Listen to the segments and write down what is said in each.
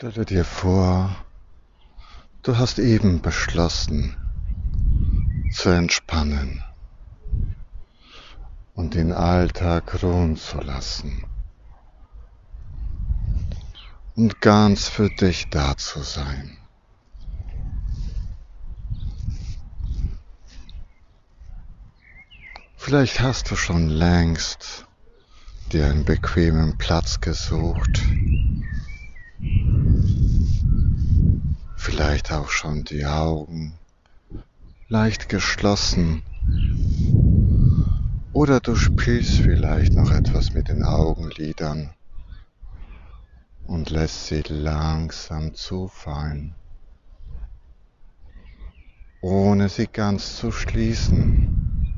Stelle dir vor, du hast eben beschlossen zu entspannen und den Alltag ruhen zu lassen und ganz für dich da zu sein. Vielleicht hast du schon längst dir einen bequemen Platz gesucht vielleicht auch schon die Augen leicht geschlossen. Oder du spielst vielleicht noch etwas mit den Augenlidern und lässt sie langsam zufallen, ohne sie ganz zu schließen.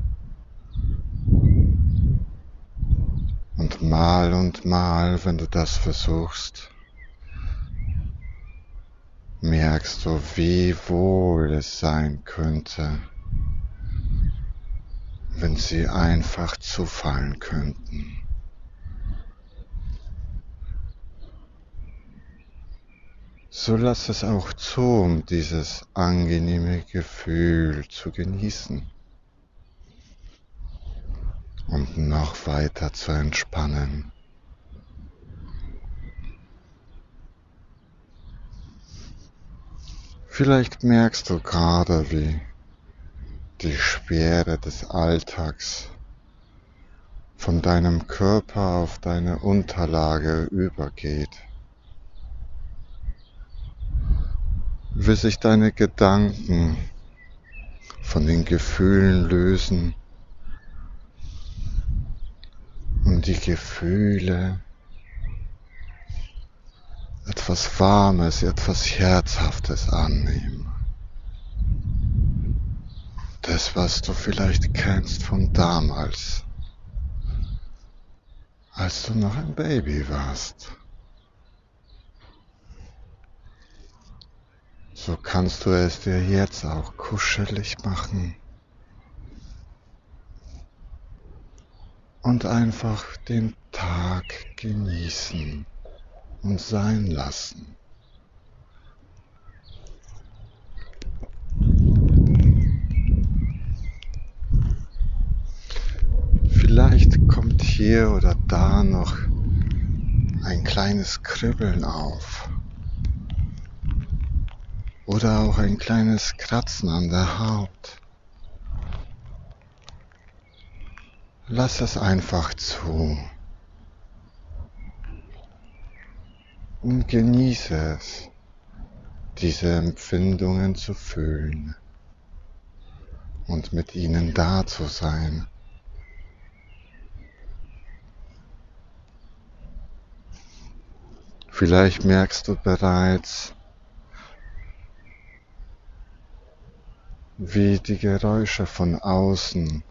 Und mal und mal, wenn du das versuchst, merkst du, wie wohl es sein könnte, wenn sie einfach zufallen könnten. So lass es auch zu, um dieses angenehme Gefühl zu genießen und noch weiter zu entspannen. Vielleicht merkst du gerade, wie die Schwere des Alltags von deinem Körper auf deine Unterlage übergeht. Wie sich deine Gedanken von den Gefühlen lösen und die Gefühle etwas Warmes, etwas Herzhaftes annehmen. Das, was du vielleicht kennst von damals, als du noch ein Baby warst. So kannst du es dir jetzt auch kuschelig machen und einfach den Tag genießen und sein lassen. Vielleicht kommt hier oder da noch ein kleines Kribbeln auf. Oder auch ein kleines Kratzen an der Haut. Lass es einfach zu. Und genieße es, diese Empfindungen zu fühlen und mit ihnen da zu sein. Vielleicht merkst du bereits, wie die Geräusche von außen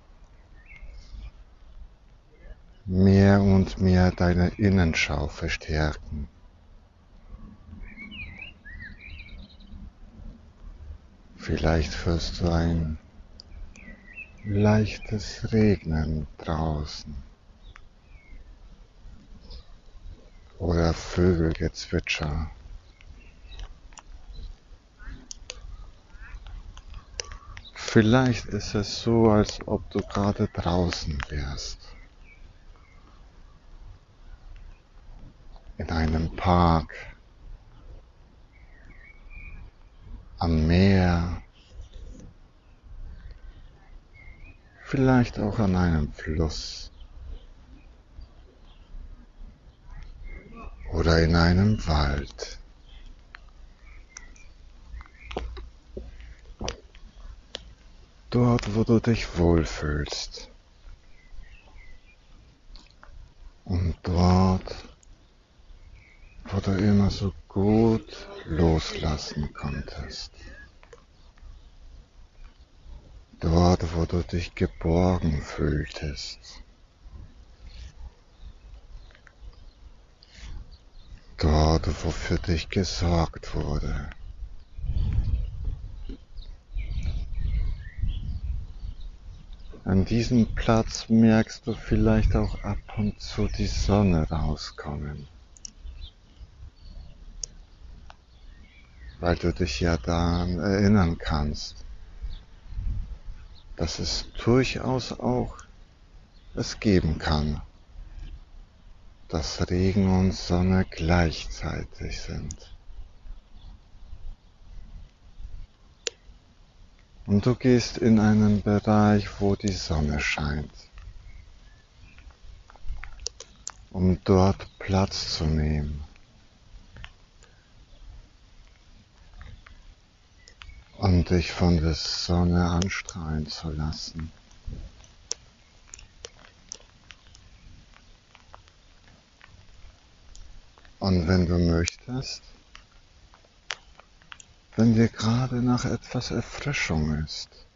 mehr und mehr deine Innenschau verstärken. Vielleicht hörst du ein leichtes Regnen draußen oder Vögelgezwitscher. Vielleicht ist es so, als ob du gerade draußen wärst. In einem Park am Meer, vielleicht auch an einem Fluss oder in einem Wald. Dort, wo du dich wohlfühlst. Und dort, wo du immer so gut loslassen konntest. Dort, wo du dich geborgen fühltest. Dort, wo für dich gesorgt wurde. An diesem Platz merkst du vielleicht auch ab und zu die Sonne rauskommen. Weil du dich ja daran erinnern kannst, dass es durchaus auch es geben kann, dass Regen und Sonne gleichzeitig sind. Und du gehst in einen Bereich, wo die Sonne scheint, um dort Platz zu nehmen. Und dich von der Sonne anstrahlen zu lassen. Und wenn du möchtest, wenn dir gerade nach etwas Erfrischung ist,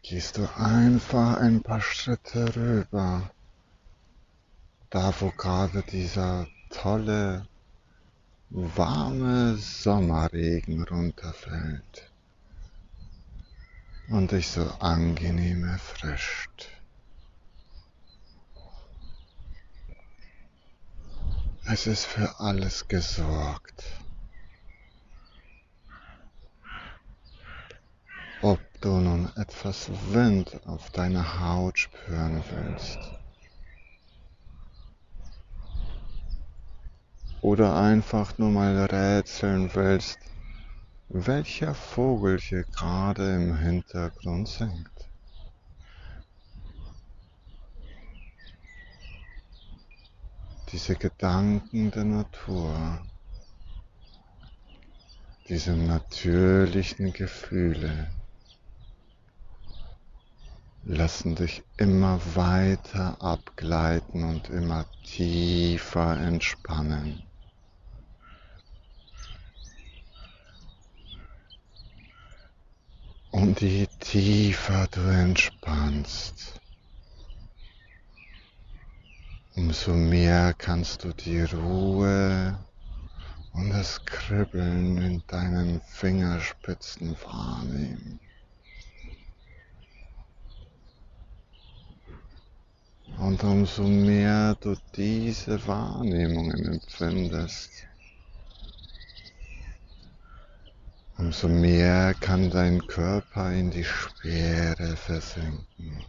gehst du einfach ein paar Schritte rüber, da wo gerade dieser tolle, warme Sommerregen runterfällt und dich so angenehm erfrischt. Es ist für alles gesorgt. ob du nun etwas Wind auf deiner Haut spüren willst. Oder einfach nur mal rätseln willst, welcher Vogel hier gerade im Hintergrund singt. Diese Gedanken der Natur, diese natürlichen Gefühle, lassen dich immer weiter abgleiten und immer tiefer entspannen. Und je tiefer du entspannst, umso mehr kannst du die Ruhe und das Kribbeln in deinen Fingerspitzen wahrnehmen. Und umso mehr du diese Wahrnehmungen empfindest, umso mehr kann dein Körper in die Schwere versinken.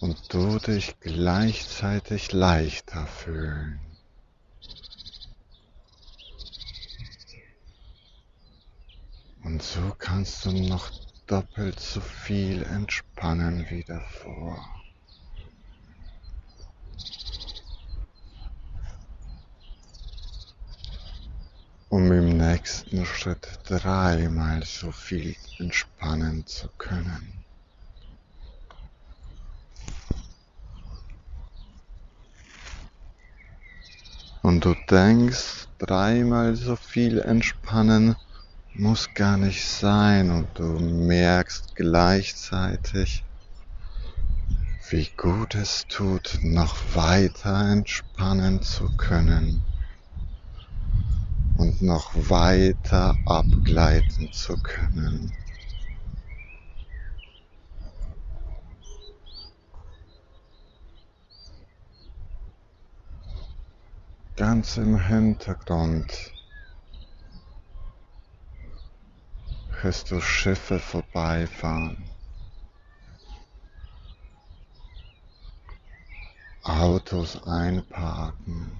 Und du dich gleichzeitig leichter fühlen. Und so kannst du noch doppelt so viel entspannen wie davor. Um im nächsten Schritt dreimal so viel entspannen zu können. Und du denkst, dreimal so viel entspannen muss gar nicht sein und du merkst gleichzeitig, wie gut es tut, noch weiter entspannen zu können und noch weiter abgleiten zu können. Ganz im Hintergrund hörst du Schiffe vorbeifahren. Autos einparken.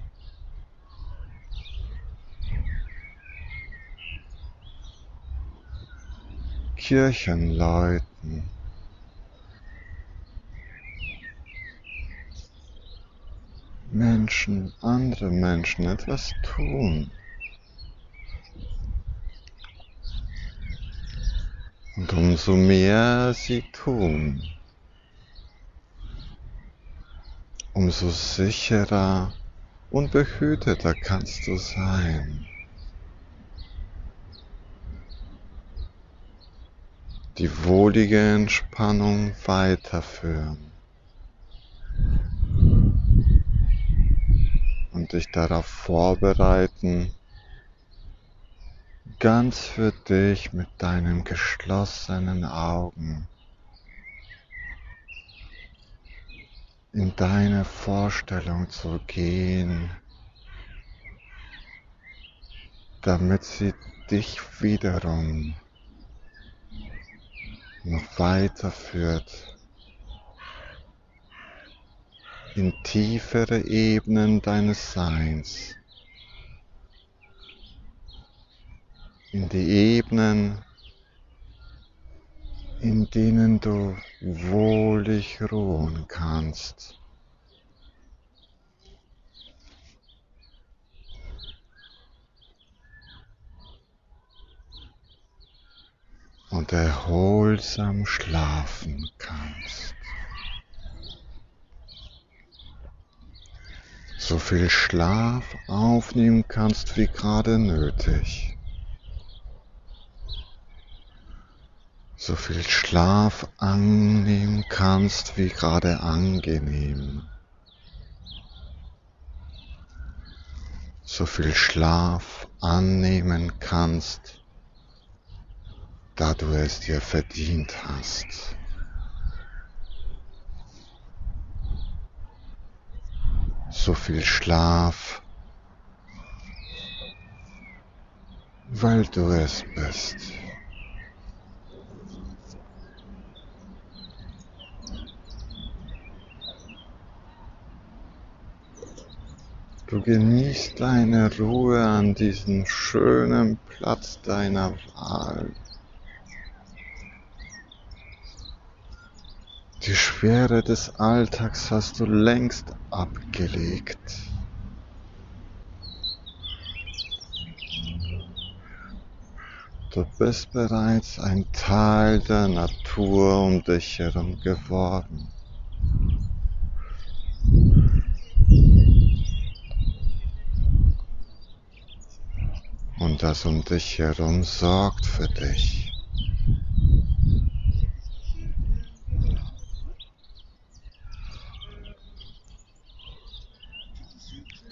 Kirchen läuten. Menschen, andere Menschen etwas tun. Und umso mehr sie tun, umso sicherer und behüteter kannst du sein. Die wohlige Entspannung weiterführen. Und dich darauf vorbereiten, ganz für dich mit deinen geschlossenen Augen in deine Vorstellung zu gehen, damit sie dich wiederum noch weiter führt in tiefere Ebenen deines Seins, in die Ebenen, in denen du wohlig ruhen kannst. Erholsam schlafen kannst. So viel Schlaf aufnehmen kannst wie gerade nötig. So viel Schlaf annehmen kannst wie gerade angenehm. So viel Schlaf annehmen kannst, da du es dir verdient hast. So viel Schlaf, weil du es bist. Du genießt deine Ruhe an diesem schönen Platz deiner Wahl. Die Schwere des Alltags hast du längst abgelegt. Du bist bereits ein Teil der Natur um dich herum geworden. Und das um dich herum sorgt für dich.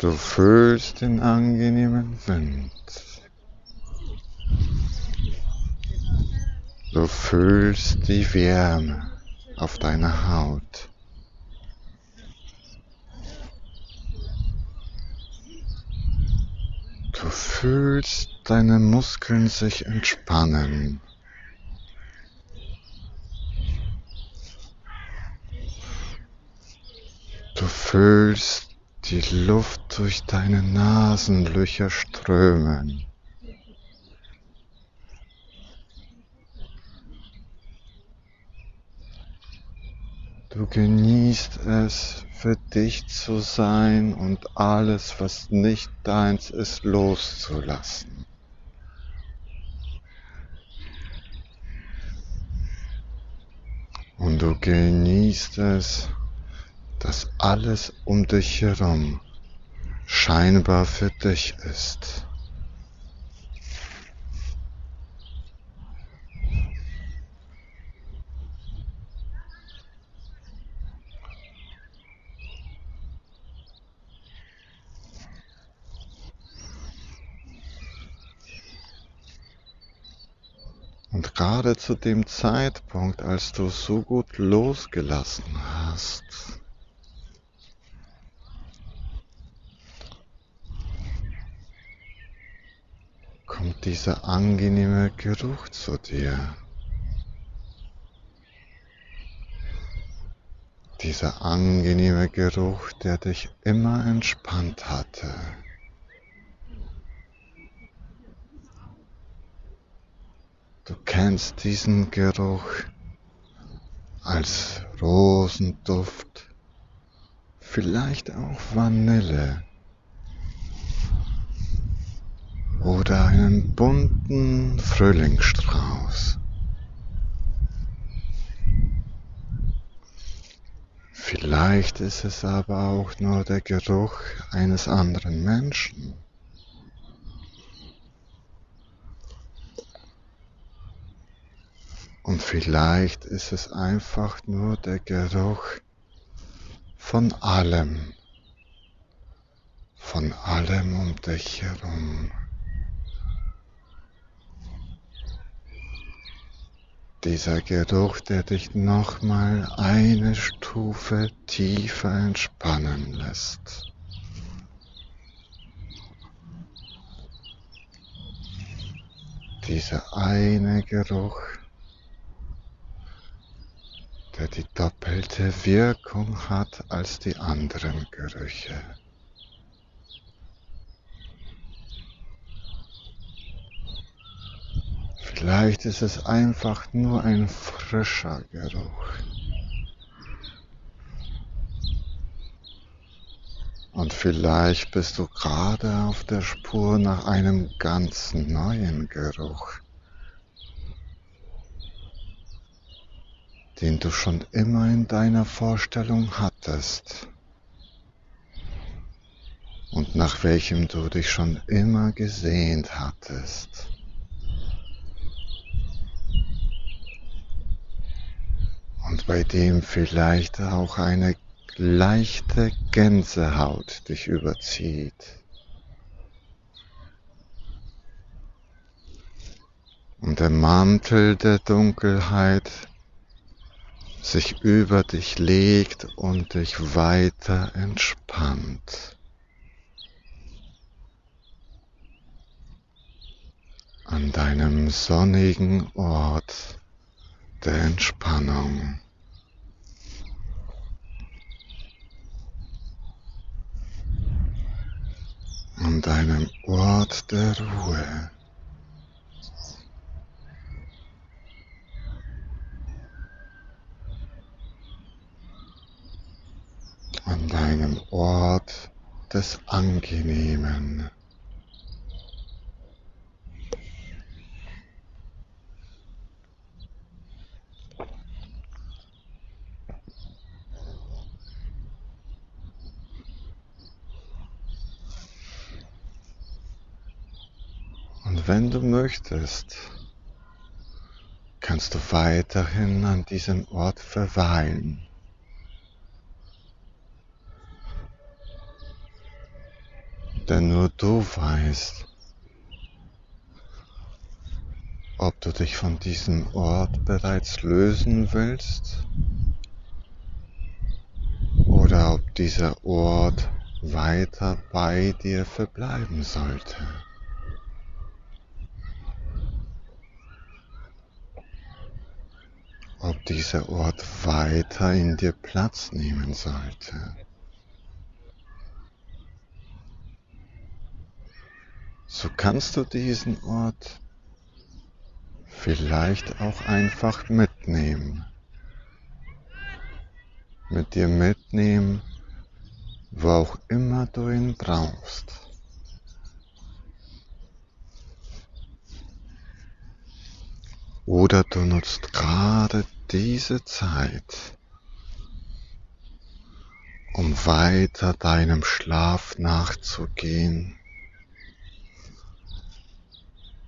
Du fühlst den angenehmen Wind. Du fühlst die Wärme auf deiner Haut. Du fühlst deine Muskeln sich entspannen. Du fühlst die Luft durch deine Nasenlöcher strömen. Du genießt es, für dich zu sein und alles, was nicht deins ist, loszulassen. Und du genießt es, dass alles um dich herum scheinbar für dich ist. Und gerade zu dem Zeitpunkt, als du so gut losgelassen hast, kommt dieser angenehme Geruch zu dir. Dieser angenehme Geruch, der dich immer entspannt hatte. Du kennst diesen Geruch als Rosenduft, vielleicht auch Vanille oder einen bunten Frühlingsstrauß. Vielleicht ist es aber auch nur der Geruch eines anderen Menschen. Und vielleicht ist es einfach nur der Geruch von allem, von allem um dich herum. Dieser Geruch, der dich nochmal eine Stufe tiefer entspannen lässt. Dieser eine Geruch, der die doppelte Wirkung hat als die anderen Gerüche. Vielleicht ist es einfach nur ein frischer Geruch. Und vielleicht bist du gerade auf der Spur nach einem ganz neuen Geruch, den du schon immer in deiner Vorstellung hattest und nach welchem du dich schon immer gesehnt hattest. Und bei dem vielleicht auch eine leichte Gänsehaut dich überzieht. Und der Mantel der Dunkelheit sich über dich legt und dich weiter entspannt. An deinem sonnigen Ort der Entspannung. An deinem Ort der Ruhe. An deinem Ort des Angenehmen. wenn du möchtest, kannst du weiterhin an diesem Ort verweilen. Denn nur du weißt, ob du dich von diesem Ort bereits lösen willst oder ob dieser Ort weiter bei dir verbleiben sollte. Dieser Ort weiter in dir Platz nehmen sollte. So kannst du diesen Ort vielleicht auch einfach mitnehmen. Mit dir mitnehmen, wo auch immer du ihn brauchst. Oder du nutzt gerade diese Zeit, um weiter deinem Schlaf nachzugehen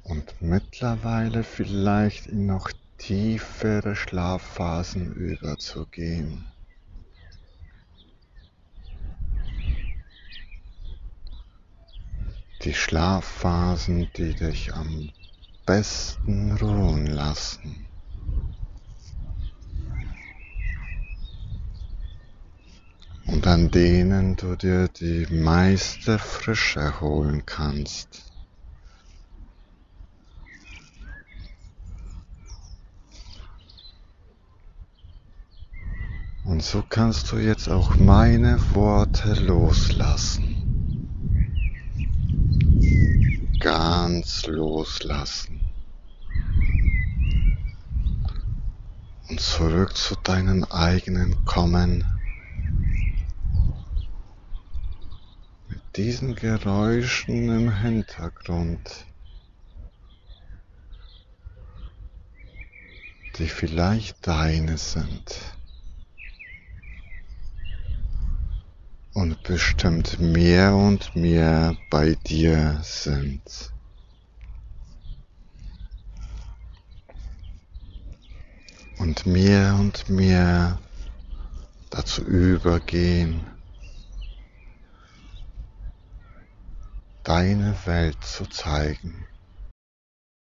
und mittlerweile vielleicht in noch tiefere Schlafphasen überzugehen. Die Schlafphasen, die dich am besten ruhen lassen. Und an denen du dir die meiste Frische holen kannst. Und so kannst du jetzt auch meine Worte loslassen. Ganz loslassen. und zurück zu deinen eigenen kommen. Diesen Geräuschen im Hintergrund, die vielleicht deine sind. Und bestimmt mehr und mehr bei dir sind. und mehr und mehr dazu übergehen, deine Welt zu zeigen.